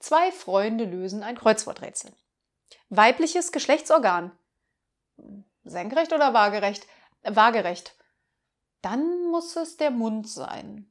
Zwei Freunde lösen ein Kreuzworträtsel. Weibliches Geschlechtsorgan. Senkrecht oder waagerecht? Waagerecht. Dann muss es der Mund sein.